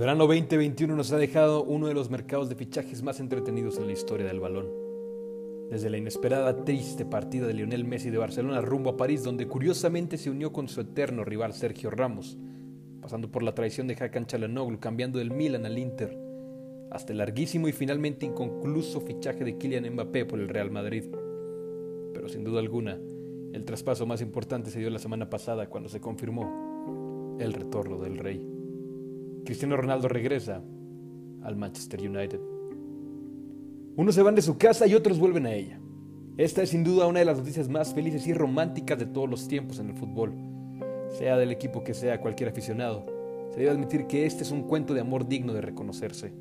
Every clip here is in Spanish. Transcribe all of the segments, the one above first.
verano 2021 nos ha dejado uno de los mercados de fichajes más entretenidos en la historia del balón. Desde la inesperada triste partida de Lionel Messi de Barcelona rumbo a París, donde curiosamente se unió con su eterno rival Sergio Ramos, pasando por la traición de Hakan Çalhanoğlu, cambiando del Milan al Inter, hasta el larguísimo y finalmente inconcluso fichaje de Kylian Mbappé por el Real Madrid. Pero sin duda alguna, el traspaso más importante se dio la semana pasada cuando se confirmó el retorno del rey. Cristiano Ronaldo regresa al Manchester United. Unos se van de su casa y otros vuelven a ella. Esta es sin duda una de las noticias más felices y románticas de todos los tiempos en el fútbol. Sea del equipo que sea cualquier aficionado, se debe admitir que este es un cuento de amor digno de reconocerse.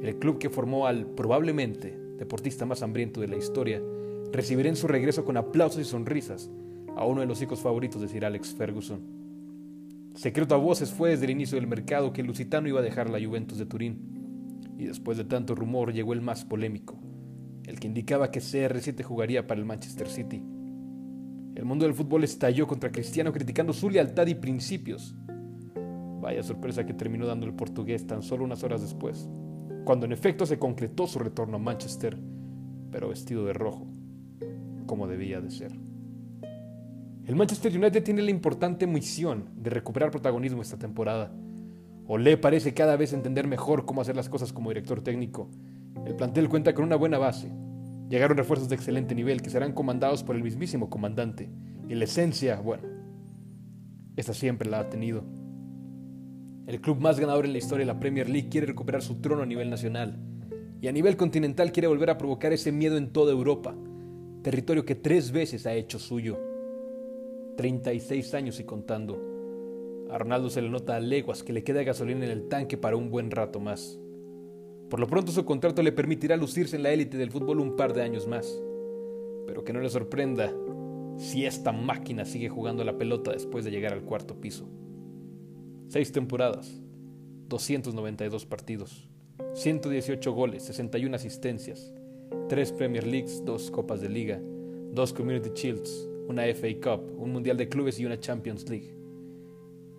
El club que formó al probablemente deportista más hambriento de la historia recibirá en su regreso con aplausos y sonrisas a uno de los hijos favoritos de Sir Alex Ferguson. Secreto a voces fue desde el inicio del mercado que Lusitano iba a dejar la Juventus de Turín. Y después de tanto rumor llegó el más polémico, el que indicaba que CR7 jugaría para el Manchester City. El mundo del fútbol estalló contra Cristiano criticando su lealtad y principios. Vaya sorpresa que terminó dando el portugués tan solo unas horas después, cuando en efecto se concretó su retorno a Manchester, pero vestido de rojo, como debía de ser. El Manchester United tiene la importante misión de recuperar protagonismo esta temporada. Ole parece cada vez entender mejor cómo hacer las cosas como director técnico. El plantel cuenta con una buena base. Llegaron refuerzos de excelente nivel que serán comandados por el mismísimo comandante. Y la esencia, bueno, esta siempre la ha tenido. El club más ganador en la historia de la Premier League quiere recuperar su trono a nivel nacional. Y a nivel continental quiere volver a provocar ese miedo en toda Europa, territorio que tres veces ha hecho suyo. 36 años y contando. A Ronaldo se le nota a leguas que le queda gasolina en el tanque para un buen rato más. Por lo pronto su contrato le permitirá lucirse en la élite del fútbol un par de años más. Pero que no le sorprenda si esta máquina sigue jugando la pelota después de llegar al cuarto piso. Seis temporadas, 292 partidos, 118 goles, 61 asistencias, 3 Premier Leagues, 2 Copas de Liga, 2 Community Shields, una FA Cup, un Mundial de Clubes y una Champions League.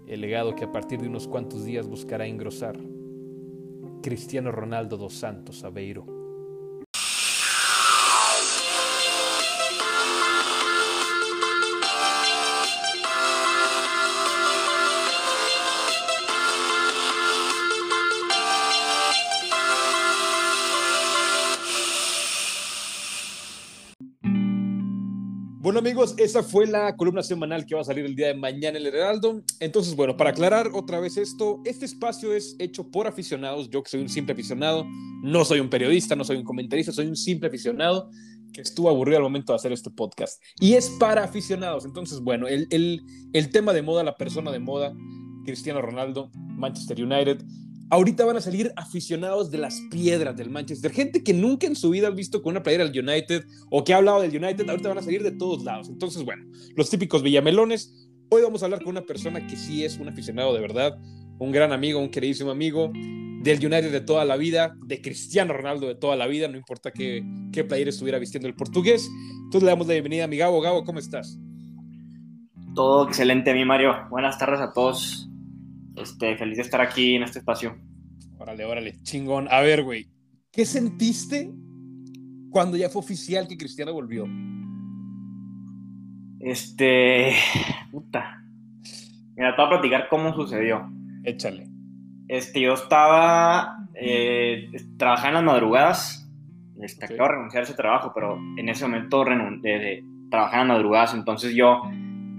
El legado que a partir de unos cuantos días buscará engrosar. Cristiano Ronaldo dos Santos Aveiro. Esa fue la columna semanal que va a salir el día de mañana en el Heraldo. Entonces, bueno, para aclarar otra vez esto, este espacio es hecho por aficionados, yo que soy un simple aficionado, no soy un periodista, no soy un comentarista, soy un simple aficionado que estuvo aburrido al momento de hacer este podcast. Y es para aficionados. Entonces, bueno, el, el, el tema de moda, la persona de moda, Cristiano Ronaldo, Manchester United, ahorita van a salir aficionados de las piedras del Manchester. Gente que nunca en su vida ha visto con una playera del United o que ha hablado del United, ahorita van a salir de todos lados. Entonces, bueno, los típicos villamelones. Hoy vamos a hablar con una persona que sí es un aficionado de verdad, un gran amigo, un queridísimo amigo del United de toda la vida, de Cristiano Ronaldo de toda la vida, no importa qué, qué playera estuviera vistiendo el portugués. Entonces le damos la bienvenida a mi Gabo. Gabo, ¿cómo estás? Todo excelente, mi Mario. Buenas tardes a todos. Este, feliz de estar aquí en este espacio. Órale, órale, chingón. A ver, güey, ¿qué sentiste cuando ya fue oficial que Cristiano volvió? Este, puta. Mira, te voy a platicar cómo sucedió. Échale. Este, yo estaba eh, trabajando en las madrugadas. Este. Acabo de renunciar a ese trabajo, pero en ese momento renun de, de trabajar en las madrugadas, entonces yo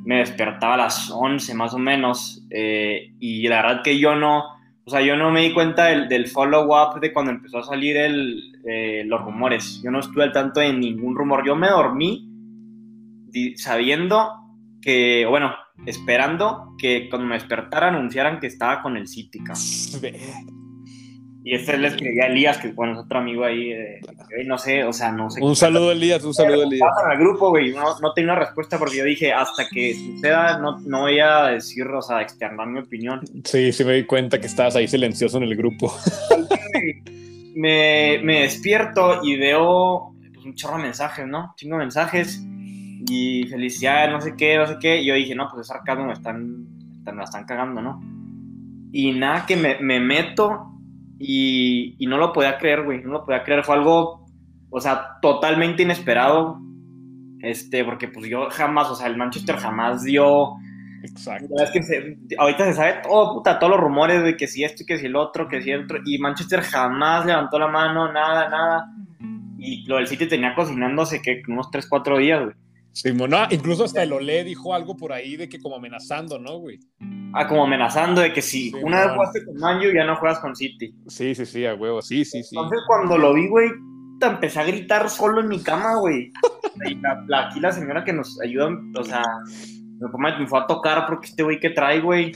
me despertaba a las 11 más o menos. eh, y la verdad que yo no, o sea, yo no me di cuenta del, follow-up de cuando empezó a salir el, eh, los rumores. Yo no estuve al tanto de ningún rumor. Yo me dormí sabiendo que, bueno, esperando que cuando me despertara anunciaran que estaba con el cabrón. Y este le escribí a Elías, que bueno, es otro amigo ahí, de- no sé, o sea, no sé. Un saludo, Elías, un saludo, Elías. Estaba en el grupo, güey, no, no tenía una respuesta porque yo dije, hasta que suceda, no, no voy a decir, o sea, externar mi opinión. Sí, sí me di cuenta que estabas ahí silencioso en el grupo. me, me despierto y veo pues, un chorro de mensajes, ¿no? Chingo de mensajes y felicidades, no sé qué, no sé qué. Y yo dije, no, pues es sarcasmo, me están, están- me están cagando, ¿no? y nada, que me, me meto y, y, no lo podía creer, güey, no lo podía creer, fue algo, o sea, totalmente inesperado, este, porque pues yo jamás, o sea, el Manchester jamás dio... Exacto. Es que ahorita se sabe todo, puta, todos los rumores de que si esto y que si el otro, que si el otro, y Manchester jamás levantó la mano, nada, nada. Y lo del City tenía cocinándose que unos 3, 4 días, güey. Sí, no, incluso hasta el Olé dijo algo por ahí de que como amenazando, ¿no, güey? Ah, como amenazando de que si una vez jugaste con Manju ya no juegas con City. Sí, sí, sí, a huevo, sí, sí, sí. Entonces cuando lo vi, güey, te empecé a gritar solo en mi cama, güey. La, aquí la señora que nos ayuda, o sea, me fue a tocar porque este güey que trae, güey.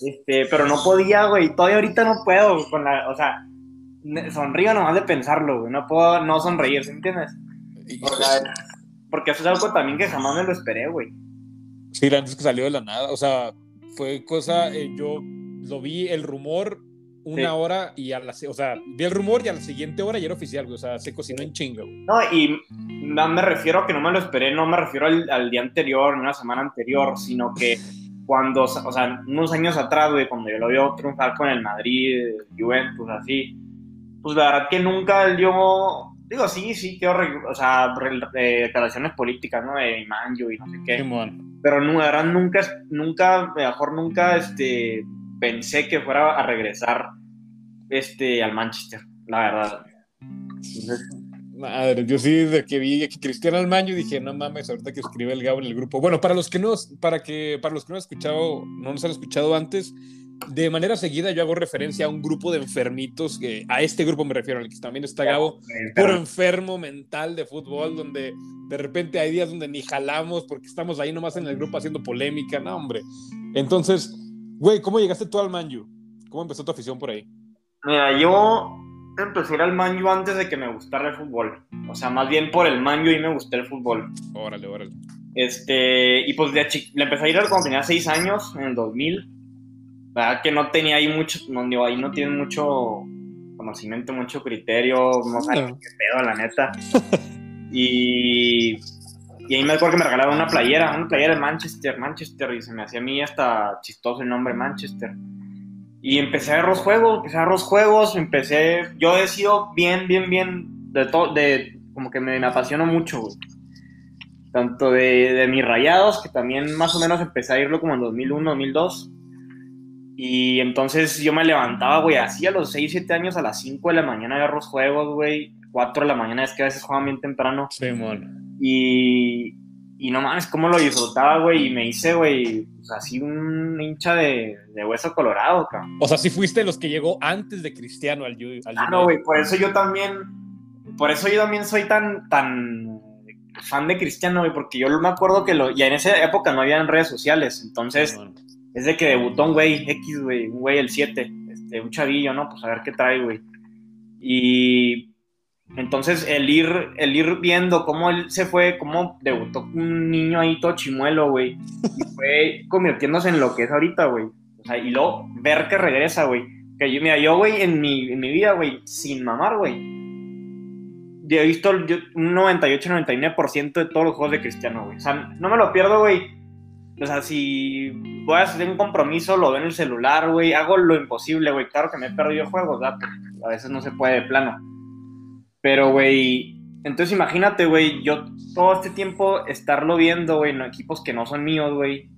Este, pero no podía, güey. Todavía ahorita no puedo con la, o sea, sonrío nomás de pensarlo, güey. No puedo no sonreír, ¿sí entiendes? O sea, porque eso es algo también que jamás me lo esperé, güey. Sí, la antes que salió de la nada. O sea, fue cosa, eh, yo lo vi el rumor una hora y a la, o sea, vi el rumor y a la siguiente hora ya era oficial, güey, o sea, se cocinó en chingo. No, y no me refiero a que no me lo esperé, no me refiero al, día anterior, una semana anterior, sino que cuando, o sea, unos años atrás, güey, cuando yo lo vi triunfar con el Madrid, Juventus, así, pues la verdad que nunca yo Digo, sí, sí, quiero, o sea, declaraciones políticas, ¿no? De Manjo y no sé qué. Pero no, la verdad, nunca, nunca, mejor nunca, este, pensé que fuera a regresar, este, al Manchester, la verdad. Madre, yo sí, de que vi que Cristiano Almaño dije, no mames, ahorita que escribe el Gabo en el grupo. Bueno, para los que no, para que, para los que no han escuchado, no nos han escuchado antes, de manera seguida yo hago referencia a un grupo de enfermitos, que a este grupo me refiero, al que también está Gabo, puro enfermo mental de fútbol, donde de repente hay días donde ni jalamos porque estamos ahí nomás en el grupo haciendo polémica, no, hombre. Entonces, güey, ¿cómo llegaste tú al Manju? ¿Cómo empezó tu afición por ahí? Mira, yo empecé al Manju antes de que me gustara el fútbol. O sea, más bien por el Manju y me gustó el fútbol. Órale, órale. Este, y pues de le empecé a ir cuando tenía seis años, en el 2000 verdad que no tenía ahí mucho, no, ahí no tienen mucho conocimiento, mucho criterio, no saben qué pedo, la neta. y, y ahí me acuerdo que me regalaron una playera, una playera de Manchester, Manchester, y se me hacía a mí hasta chistoso el nombre Manchester. Y empecé a ver los juegos, empecé a ver los juegos, empecé, yo he sido bien, bien, bien, de todo, de, como que me, me apasionó mucho, Tanto de, de mis rayados, que también más o menos empecé a irlo como en 2001, 2002 y entonces yo me levantaba, güey, así a los 6, 7 años, a las 5 de la mañana a ver los juegos, güey. 4 de la mañana, es que a veces juegan bien temprano. Sí, man. Y, y no mames, cómo lo disfrutaba, güey. Y me hice, güey, pues así un hincha de, de, hueso colorado, cabrón. O sea, sí fuiste los que llegó antes de Cristiano al, al Ah, no, güey, por eso yo también, por eso yo también soy tan, tan fan de Cristiano, güey, porque yo me acuerdo que lo, ya en esa época no había redes sociales, entonces es de que debutó un güey X, güey, un güey el 7, este, un chavillo, ¿no? Pues a ver qué trae, güey. Y entonces el ir, el ir viendo cómo él se fue, cómo debutó un niño ahí todo chimuelo, güey, y fue convirtiéndose en lo que es ahorita, güey. O sea, y luego ver que regresa, güey. Que yo, mira, yo, güey, en mi, en mi vida, güey, sin mamar, güey. He visto un 98-99% de todos los juegos de Cristiano, güey. O sea, no me lo pierdo, güey o sea, si voy a hacer un compromiso, lo veo en el celular, güey. Hago lo imposible, güey. Claro que me he perdido juegos, ¿verdad? a veces no se puede de plano. Pero, güey, entonces imagínate, güey, yo todo este tiempo estarlo viendo, güey, en equipos que no son míos, güey.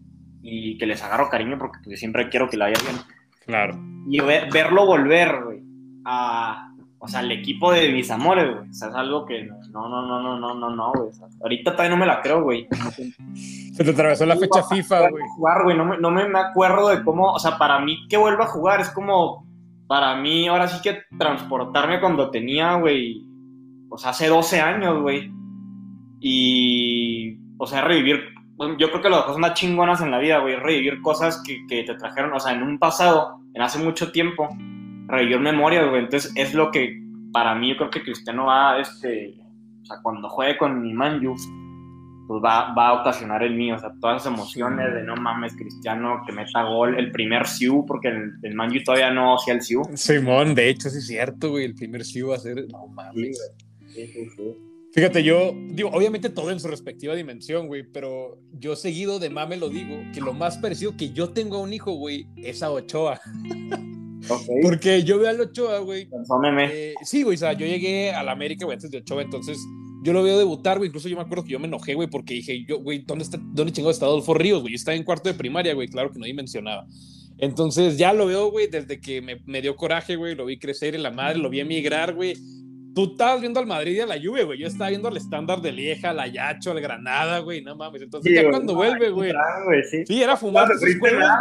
Y que les agarro cariño porque pues, siempre quiero que la vaya bien. Claro. Y verlo volver, güey, a, o sea, el equipo de mis amores, güey. O sea, es algo que no, no, no, no, no, no, no, güey. ahorita todavía no me la creo, güey. Se te atravesó la fecha FIFA, güey. Jugar, güey. No, me, no me, acuerdo de cómo, o sea, para mí que vuelva a jugar es como, para mí ahora sí que transportarme cuando tenía, güey, o sea, hace 12 años, güey. Y, o sea, revivir, yo creo que las cosas más chingonas en la vida, güey, revivir cosas que, que te trajeron, o sea, en un pasado, en hace mucho tiempo revivir memorias, güey. Entonces es lo que para mí yo creo que Cristiano va, este, o sea, cuando juegue con mi Manju, pues va, va, a ocasionar el mío, o sea, todas esas emociones de no mames, Cristiano, que meta gol, el primer Siu, porque el, el Manju todavía no hacía el Siu. Simón, de hecho, sí es cierto, güey, el primer Siu va a ser, no mames. Sí, sí, sí. Fíjate, yo digo, obviamente todo en su respectiva dimensión, güey, pero yo seguido de mame lo digo, que lo más parecido que yo tengo a un hijo, güey, es a Ochoa. Okay. Porque yo veo al Ochoa, güey. Eh, sí, güey, o sea, yo llegué a la América, güey, antes de Ochoa, entonces yo lo veo debutar, güey. Incluso yo me acuerdo que yo me enojé, güey, porque dije, yo, güey, ¿dónde está, dónde chingado está Adolfo Ríos, güey? Yo estaba en cuarto de primaria, güey, claro que no dimensionaba. Entonces ya lo veo, güey, desde que me, me dio coraje, güey, lo vi crecer en la madre, lo vi emigrar, güey tú estabas viendo al Madrid y a la Juve, güey. Yo estaba viendo al estándar de Lieja, al Ayacho, al Granada, güey. No mames. Entonces, ya cuando vuelve, güey. Sí. era fumar.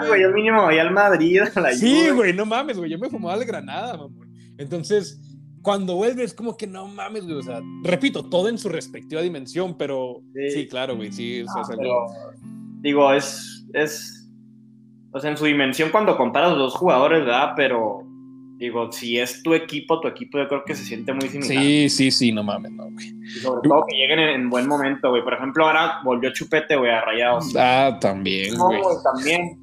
güey. Yo mínimo voy al Madrid, a la. Sí, güey, no mames, güey. Yo me fumaba al Granada, mamón. Entonces, cuando vuelve es como que no mames, güey. O sea, repito, todo en su respectiva dimensión, pero sí, claro, güey. Sí, eso es algo. Digo, es, es. O sea, en su dimensión cuando comparas los dos jugadores, ¿verdad? Pero Digo, si es tu equipo, tu equipo yo creo que se siente muy similar. Sí, sí, sí, no mames, no, güey. Y sobre todo que lleguen en, buen momento, güey. Por ejemplo, ahora volvió Chupete, güey, a Rayados. Ah, también, güey. No, también.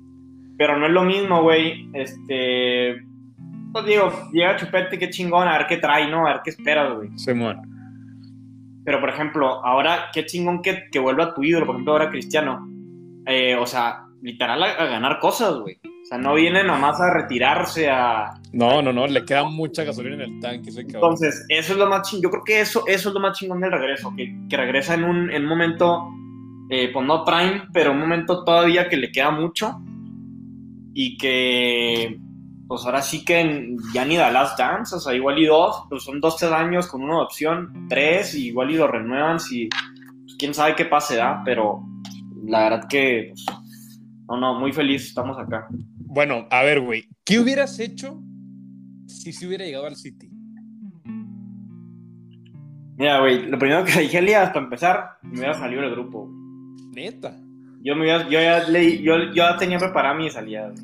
Pero no es lo mismo, güey. Este... Pues digo, llega Chupete, qué chingón, a ver qué trae, ¿no? A ver qué esperas, güey. Se muere. Pero, por ejemplo, ahora, qué chingón que, que vuelva a tu ídolo, por ejemplo, ahora Cristiano. Eh, o sea, literal a ganar cosas, güey no viene nomás a retirarse a... No, no, no, le queda mucha gasolina en el tanque. Entonces, eso es lo más chingón. Yo creo que eso, eso es lo más chingón del regreso, que, que regresa en un, en un momento, eh, pues no prime, pero un momento todavía que le queda mucho y que, pues ahora sí que ya ni da las dance, o sea, igual y dos, pues son dos, tres años con una opción, tres, y igual y lo renuevan, si, pues, quién sabe qué pase, ¿da? Pero la verdad que, pues, no, no, muy feliz, estamos acá. Bueno, a ver, güey, ¿qué hubieras hecho si se hubiera llegado al City? Mira, güey, lo primero que dije Elías, para empezar, me hubiera salido del grupo. Neta. Yo, me yo ya leí, yo, yo ya tenía preparada mi salida.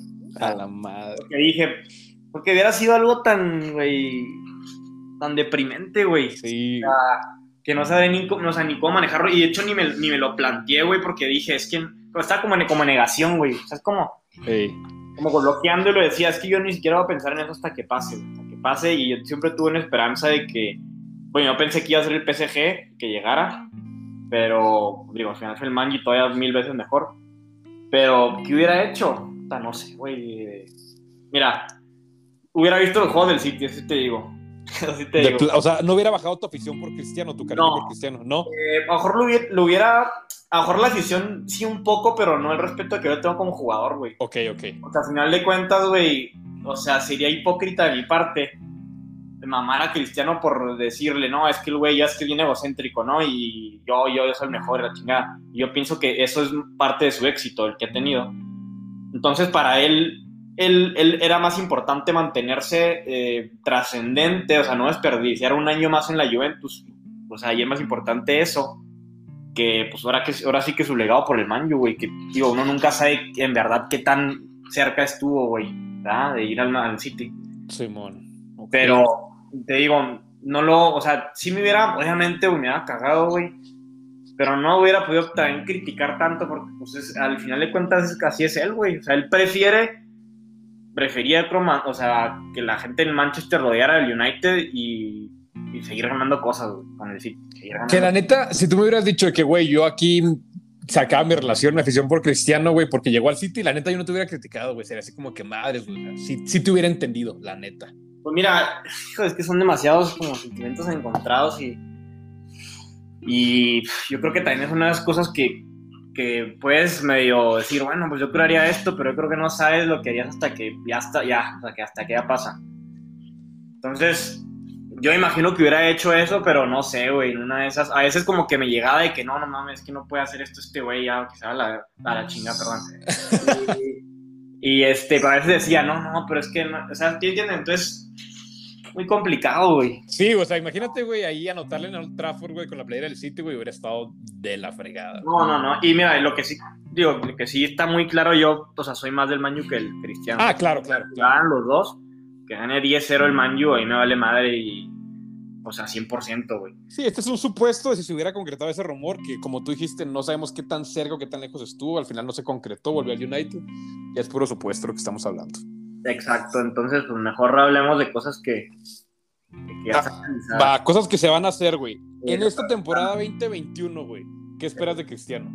a la madre. Porque dije, porque hubiera sido algo tan, güey, tan deprimente, güey. Sí. que no sabía ni, no ni cómo manejarlo. Y de hecho ni me, ni me lo planteé, güey, porque dije, es que estaba como, como negación, güey. O sea, es como... Sí como bloqueando y lo decía, es que yo ni siquiera voy a pensar en eso hasta que pase, hasta que pase y yo siempre tuve una esperanza de que, bueno, yo pensé que iba a ser el PSG, que llegara, pero digo, al final fue el Manji todavía mil veces mejor, pero ¿qué hubiera hecho? no sé, güey, mira, hubiera visto el juego del City, así te digo. o sea, no hubiera bajado tu afición por Cristiano, tu cariño por Cristiano, ¿no? Eh, a lo mejor lo hubiera a lo mejor la afición sí un poco, pero no el respeto que yo tengo como jugador, güey. Ok, ok. O sea, al final de cuentas, güey, o sea, sería hipócrita de mi parte de mamar a Cristiano por decirle, no, es que el güey ya es que viene egocéntrico, ¿no? Y yo, yo, soy el mejor la chingada. Y yo pienso que eso es parte de su éxito, el que ha tenido. Entonces, para él, él, él era más importante mantenerse eh, trascendente, o sea, no desperdiciar un año más en la Juventus. O sea, y es más importante eso que pues ahora, que, ahora sí que su legado por el Manju, güey, que digo, uno nunca sabe en verdad qué tan cerca estuvo, güey, de ir al, City. Simón. Pero te digo, no lo, o sea, si me hubiera, obviamente, me hubiera cagado, güey, pero no hubiera podido también criticar tanto porque pues al final de cuentas es, así es él, güey, o sea, él prefiere prefería o sea, que la gente en Manchester rodeara al United y y seguir ganando cosas, con el City. Que la neta, si tú me hubieras dicho que, güey, yo aquí sacaba mi relación, mi afición por Cristiano, güey, porque llegó al City, la neta yo no te hubiera criticado, güey, sería así como que madres, güey, si, te hubiera entendido, la neta. Pues mira, hijo, es que son demasiados como sentimientos encontrados y, y yo creo que también es una de las cosas que, que puedes medio decir, bueno, pues yo creo esto, pero yo creo que no sabes lo que harías hasta que ya está, ya, o sea, que hasta que ya pasa. Entonces, yo imagino que hubiera hecho eso, pero no sé, güey, en una de esas, a veces como que me llegaba de que no, no mames, es que no puede hacer esto este güey, ya, que se va a la, a la chinga, perdón. Y, este, a veces decía, no, no, pero es que, o sea, ¿entiendes? Entonces, muy complicado, güey. Sí, o sea, imagínate, güey, ahí anotarle en el Trafford, güey, con la playera del City, güey, hubiera estado de la fregada. No, no, no, y mira, lo que sí, digo, lo que sí está muy claro, yo, o sea, soy más del Manu que el Cristiano. Ah, claro, claro. claro. los dos que gane 10-0 el Manju, ahí me vale madre y. O sea, 100%, güey. Sí, este es un supuesto de si se hubiera concretado ese rumor, que como tú dijiste, no sabemos qué tan cerca o qué tan lejos estuvo, al final no se concretó, volvió al United, ya es puro supuesto lo que estamos hablando. Exacto, entonces, pues mejor hablemos de cosas que, Ah, va, cosas que se van a hacer, güey. En esta temporada 2021, güey, ¿qué esperas de Cristiano?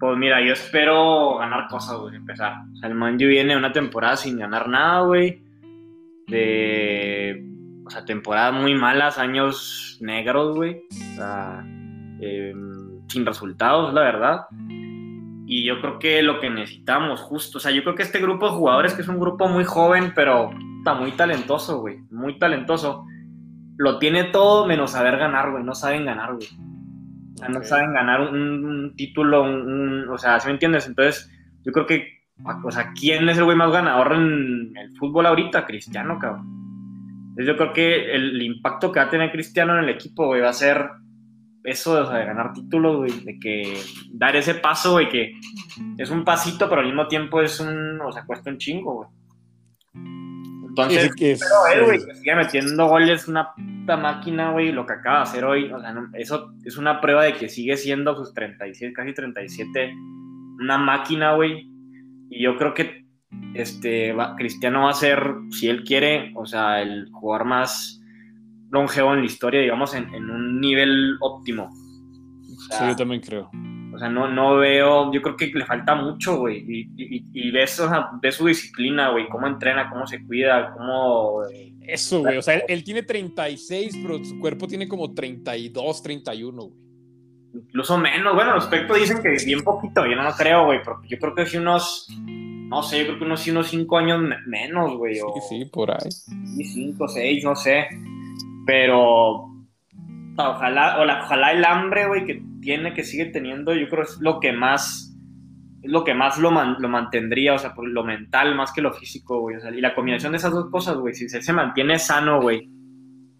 Pues mira, yo espero ganar cosas, güey, empezar. O sea, el Manju viene una temporada sin ganar nada, güey. De. O sea, temporadas muy malas, años negros, güey. O sea, em, sin resultados, la verdad. Y yo creo que lo que necesitamos, justo, o sea, yo creo que este grupo de jugadores, que es un grupo muy joven, pero está muy talentoso, güey, muy talentoso, lo tiene todo menos saber ganar, güey, no saben ganar, güey. Sea, no saben ganar un, título, o sea, ¿sí me entiendes? Entonces, yo creo que, o sea, ¿quién es el güey más ganador en el fútbol ahorita? Cristiano, cabrón. Entonces, yo creo que el impacto que va a tener Cristiano en el equipo, güey, va a ser eso de ganar títulos, güey, de que dar ese paso, güey, que es un pasito, pero al mismo tiempo es un, o sea, cuesta un chingo, güey. Entonces, pero él, güey, que sigue metiendo goles, una puta máquina, güey, lo que acaba de hacer hoy, o sea, eso es una prueba de que sigue siendo sus 37, casi 37, una máquina, güey, y yo creo que este, Cristiano va a ser, si él quiere, o sea, el jugador más longevo en la historia, digamos, en, un nivel óptimo. sí, yo también creo. O sea, no, no veo, yo creo que le falta mucho, güey. Y, y, ves, su disciplina, güey, cómo entrena, cómo se cuida, cómo... Eh, Eso, güey, o sea, él, tiene 36, pero su cuerpo tiene como 32, 31, güey. Incluso menos, bueno, los aspectos dicen que bien poquito, yo no creo, güey, porque yo creo que si unos, no sé, yo creo que unos, unos 5 años menos, güey. Sí, sí, por ahí. Sí, 5, 6, no sé. Pero ojalá, o ojalá el hambre, güey, que tiene, que sigue teniendo, yo creo es lo que más, es lo que más lo, lo mantendría, o sea, por lo mental más que lo físico, güey. O sea, y la combinación de esas dos cosas, güey, si él se mantiene sano, güey,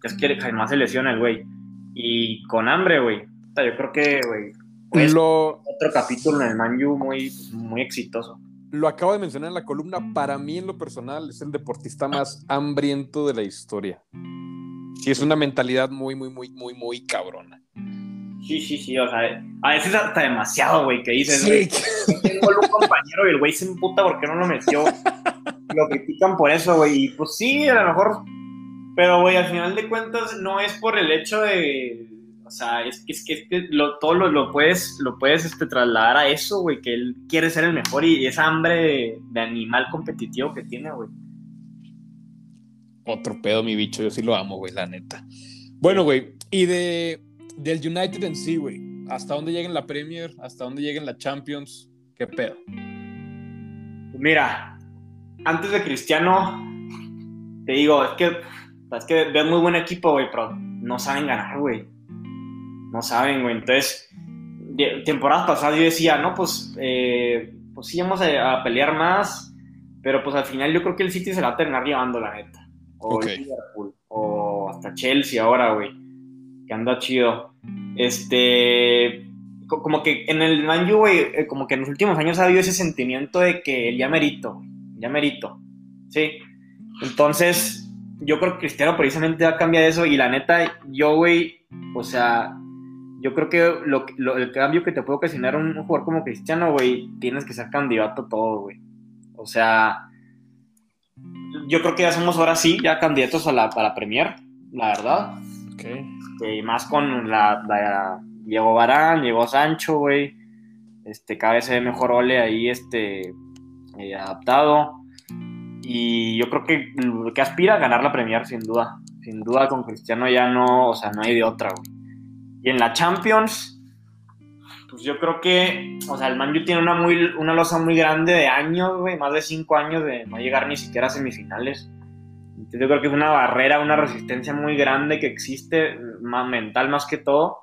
es que jamás se lesiona el güey. Y con hambre, güey. yo creo que, güey, pues, otro capítulo en el Manju muy, muy exitoso. Lo acabo de mencionar en la columna, para mí en lo personal es el deportista más hambriento de la historia. Sí, es una mentalidad muy, muy, muy, muy, muy cabrona. Sí, sí, sí, o sea, a veces hasta demasiado, güey, que dices, güey, tengo un compañero y el güey se emputa porque no lo metió. lo critican por eso, güey, y pues sí, a lo mejor, pero, güey, al final de cuentas no es por el hecho de, o sea, es que, es que, lo, todo lo, lo, puedes, lo puedes este, trasladar a eso, güey, que él quiere ser el mejor y, esa hambre de animal competitivo que tiene, güey otro pedo, mi bicho. Yo sí lo amo, güey, la neta. Bueno, güey, y de del United en sí, güey. ¿Hasta dónde llega en la Premier? ¿Hasta dónde llega en la Champions? ¿Qué pedo? Mira, antes de Cristiano, te digo, es que, es que ves muy buen equipo, güey, pero no saben ganar, güey. No saben, güey. Entonces, temporadas pasadas yo decía, no, pues, eh, pues sí, vamos a, a, pelear más, pero pues al final yo creo que el City se la va a terminar llevando, la neta o Liverpool, o hasta Chelsea ahora, güey, que anda chido. Este, como que en el Man güey, eh, como que en los últimos años ha habido ese sentimiento de que ya merito, ya merito, ¿sí? Entonces, yo creo que Cristiano precisamente va a cambiar eso y la neta, yo, güey, o sea, yo creo que lo, el cambio que te puede ocasionar un, jugador como Cristiano, güey, tienes que ser candidato a todo, güey. O sea, yo creo que ya somos ahora sí, ya candidatos a la, para Premier, la verdad. Okay. Este, más con la, la, Llegó Barán, llegó Sancho, güey. Este, cada vez se ve mejor Ole ahí, este, eh, adaptado. Y yo creo que, que aspira a ganar la Premier, sin duda. Sin duda, con Cristiano ya no, o sea, no hay de otra, güey. Y en la Champions, pues yo creo que, o sea, el Manju tiene una, muy, una losa muy grande de años, güey, más de cinco años de no llegar ni siquiera a semifinales. Yo creo que es una barrera, una resistencia muy grande que existe, más mental más que todo.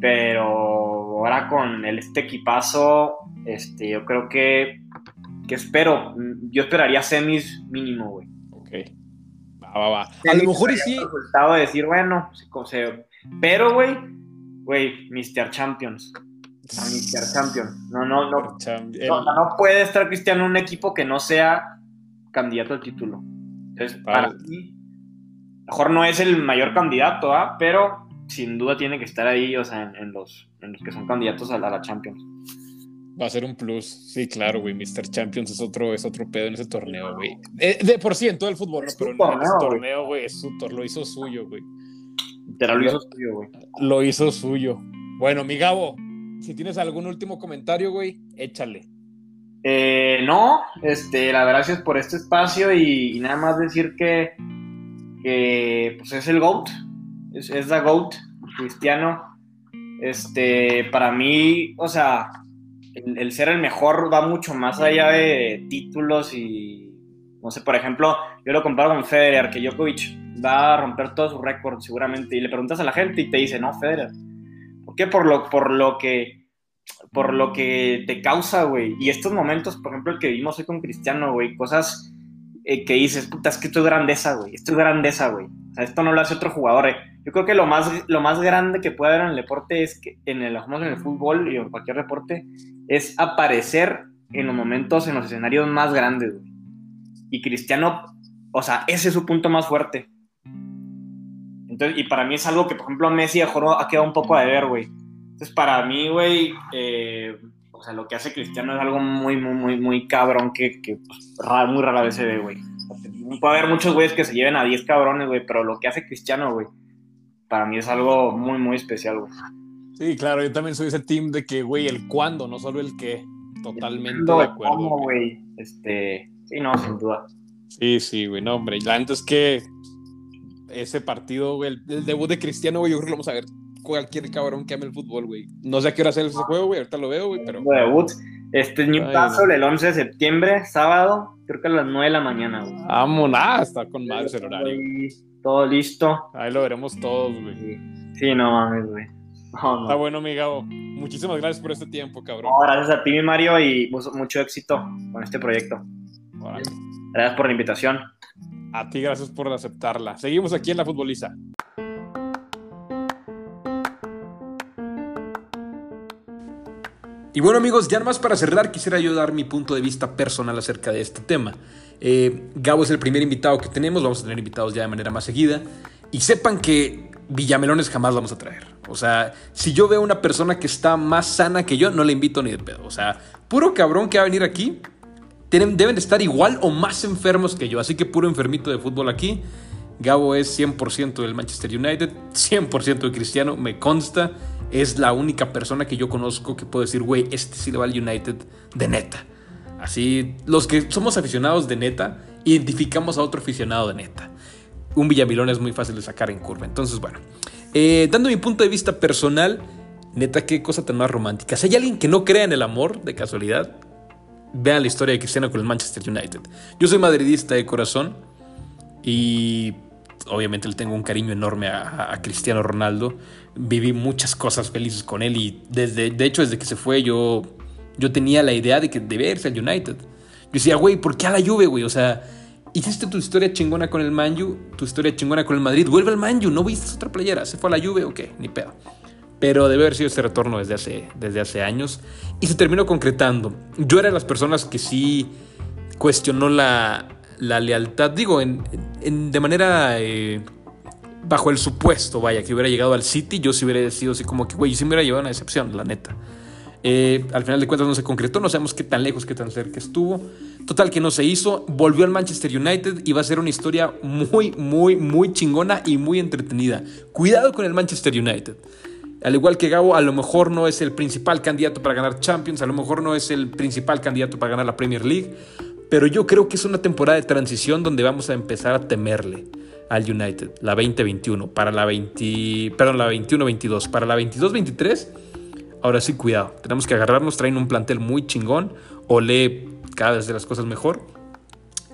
Pero ahora con el, este equipazo, este, yo creo que, que espero, yo esperaría semis mínimo, güey. Ok. Va, va, va. A lo mejor y sí. Resultado de decir, bueno, pero, güey, güey, Mr. Champions a Mr. Champion. No, no, no. No, puede estar Cristiano en un equipo que no sea candidato al título. Entonces, para mí, mejor no es el mayor candidato, ¿ah? pero sin duda tiene que estar ahí, o sea, en, los, en los que son candidatos a la, Champions. Va a ser un plus. Sí, claro, güey. Mr. Champions es otro, es otro pedo en ese torneo, güey. De, por sí, en todo el fútbol, ¿no? Pero en ese torneo, güey, es su lo hizo suyo, güey. Literal lo hizo suyo, güey. Lo hizo suyo. Bueno, mi Gabo, si tienes algún último comentario, güey, échale. Eh, no, este, la gracias por este espacio y, nada más decir que, que, pues es el GOAT, es, la GOAT, Cristiano. Este, para mí, o sea, el, ser el mejor va mucho más allá de títulos y, no sé, por ejemplo, yo lo comparo con Federer, que Djokovic va a romper todos sus récords seguramente, y le preguntas a la gente y te dice, no, Federer. ¿Por qué? Por lo, por lo que por lo que te causa, güey. Y estos momentos, por ejemplo, el que vivimos hoy con Cristiano, güey, cosas eh, que dices, puta, es que esto es grandeza, güey, esto es grandeza, güey. O sea, esto no lo hace otro jugador. Eh. Yo creo que lo más, lo más grande que puede haber en el deporte es que, en el, en el fútbol y en cualquier deporte, es aparecer en los momentos, en los escenarios más grandes, güey. Y Cristiano, o sea, ese es su punto más fuerte. Entonces, y para mí es algo que, por ejemplo, Messi ha quedado un poco de ver, güey entonces, para mí, güey, eh, o sea, lo que hace Cristiano es algo muy, muy, muy, muy cabrón que, que pues, muy rara vez se ve, güey. Puede haber muchos güeyes que se lleven a 10 cabrones, güey, pero lo que hace Cristiano, güey, para mí es algo muy, muy especial, güey. Sí, claro, yo también soy ese team de que, güey, el cuándo, no solo el qué. Totalmente de acuerdo. Cómo, güey. Este, sí, no, sin duda. Sí, sí, güey, no, hombre. La neta es que ese partido, güey, el, el, debut de Cristiano, güey, yo creo que lo vamos a ver cualquier cabrón que ame el fútbol, güey. No sé a qué hora hacer ese juego, güey. Ahorita lo veo, güey, pero. Debut. Este Newcastle el 11 de septiembre, sábado, creo que a las 9 de la mañana, güey. Vámonos, está con madre el horario. Todo listo. Ahí lo veremos todos, güey. Sí, no mames, güey. Está bueno, mi Muchísimas gracias por este tiempo, cabrón. gracias a ti, mi Mario, y mucho éxito con este proyecto. Gracias por la invitación. A ti, gracias por aceptarla. Seguimos aquí en La Futboliza. Y bueno amigos, ya más para cerrar quisiera yo dar mi punto de vista personal acerca de este tema. Eh, Gabo es el primer invitado que tenemos, vamos a tener invitados ya de manera más seguida. Y sepan que Villamelones jamás vamos a traer. O sea, si yo veo una persona que está más sana que yo, no le invito ni de pedo. O sea, puro cabrón que va a venir aquí, deben estar igual o más enfermos que yo. Así que puro enfermito de fútbol aquí. Gabo es 100% del Manchester United, 100% de Cristiano, me consta es la única persona que yo conozco que puedo decir, güey, este sí le va al United de neta. Así, los que somos aficionados de neta, identificamos a otro aficionado de neta. Un Villamilón es muy fácil de sacar en curva. Entonces, bueno, eh, dando mi punto de vista personal, neta, qué cosa tan más romántica. Si hay alguien que no crea en el amor, de casualidad, vean la historia de Cristiano con el Manchester United. Yo soy madridista de corazón y obviamente le tengo un cariño enorme a, Cristiano Ronaldo. Viví muchas cosas felices con él y desde, de hecho desde que se fue yo, yo tenía la idea de que debe irse al United. Yo decía, güey, ¿por qué a la Juve, güey? O sea, hiciste tu historia chingona con el Manju, tu historia chingona con el Madrid, vuelve al Manju, no viste otra playera, se fue a la Juve, ok, ni pedo. Pero debe haber sido ese retorno desde hace, desde hace años y se terminó concretando. Yo era de las personas que sí cuestionó la, la lealtad, digo, en, de manera eh, bajo el supuesto, vaya, que hubiera llegado al City, yo sí hubiera sido así como que, güey, sí me hubiera llevado una decepción, la neta. Eh, al final de cuentas no se concretó, no sabemos qué tan lejos, qué tan cerca estuvo. Total que no se hizo, volvió al Manchester United y va a ser una historia muy, muy, muy chingona y muy entretenida. Cuidado con el Manchester United. Al igual que Gabo, a lo mejor no es el principal candidato para ganar Champions, a lo mejor no es el principal candidato para ganar la Premier League, pero yo creo que es una temporada de transición donde vamos a empezar a temerle al United, la 2021, para la 20, perdón, la 21-22, para la 22-23. Ahora sí, cuidado, tenemos que agarrarnos, traen un plantel muy chingón, ole cada vez de las cosas mejor.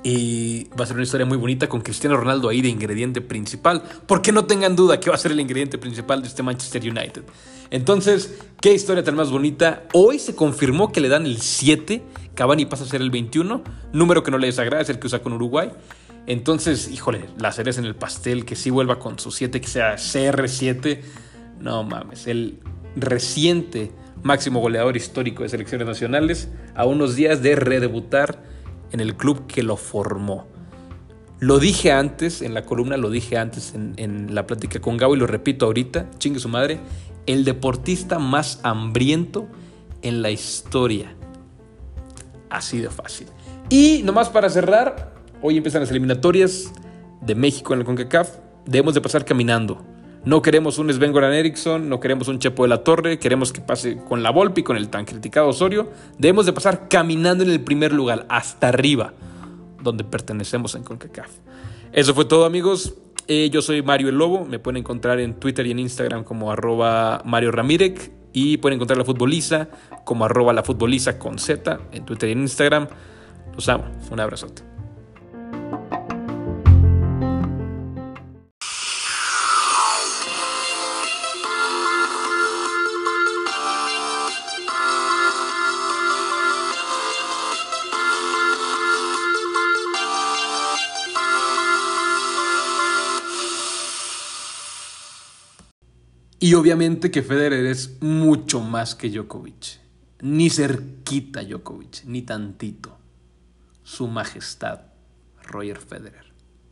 Y va a ser una historia muy bonita con Cristiano Ronaldo ahí de ingrediente principal. Porque no tengan duda que va a ser el ingrediente principal de este Manchester United. Entonces, qué historia tan más bonita. Hoy se confirmó que le dan el 7 Cavani pasa a ser el 21, número que no le desagrada, es el que usa con Uruguay. Entonces, híjole, la cereza en el pastel, que sí vuelva con su 7, que sea CR7. No mames, el reciente máximo goleador histórico de selecciones nacionales, a unos días de redebutar en el club que lo formó. Lo dije antes, en la columna lo dije antes en, en la plática con Gabo y lo repito ahorita, chingue su madre, el deportista más hambriento en la historia. Así de fácil. Y nomás para cerrar, hoy empiezan las eliminatorias de México en el CONCACAF. Debemos de pasar caminando. No queremos un Sven Goran Eriksson, no queremos un Chepo de la Torre, queremos que pase con la Volpi, con el tan criticado Osorio. Debemos de pasar caminando en el primer lugar, hasta arriba, donde pertenecemos en CONCACAF. Eso fue todo amigos. Eh, yo soy Mario el Lobo, me pueden encontrar en Twitter y en Instagram como arroba Mario Ramírez y pueden encontrar la futboliza como arroba la futboliza con Z en Twitter y en Instagram. Los amo, un abrazote. Y obviamente que Federer es mucho más que Djokovic. Ni cerquita Djokovic, ni tantito. Su majestad, Roger Federer.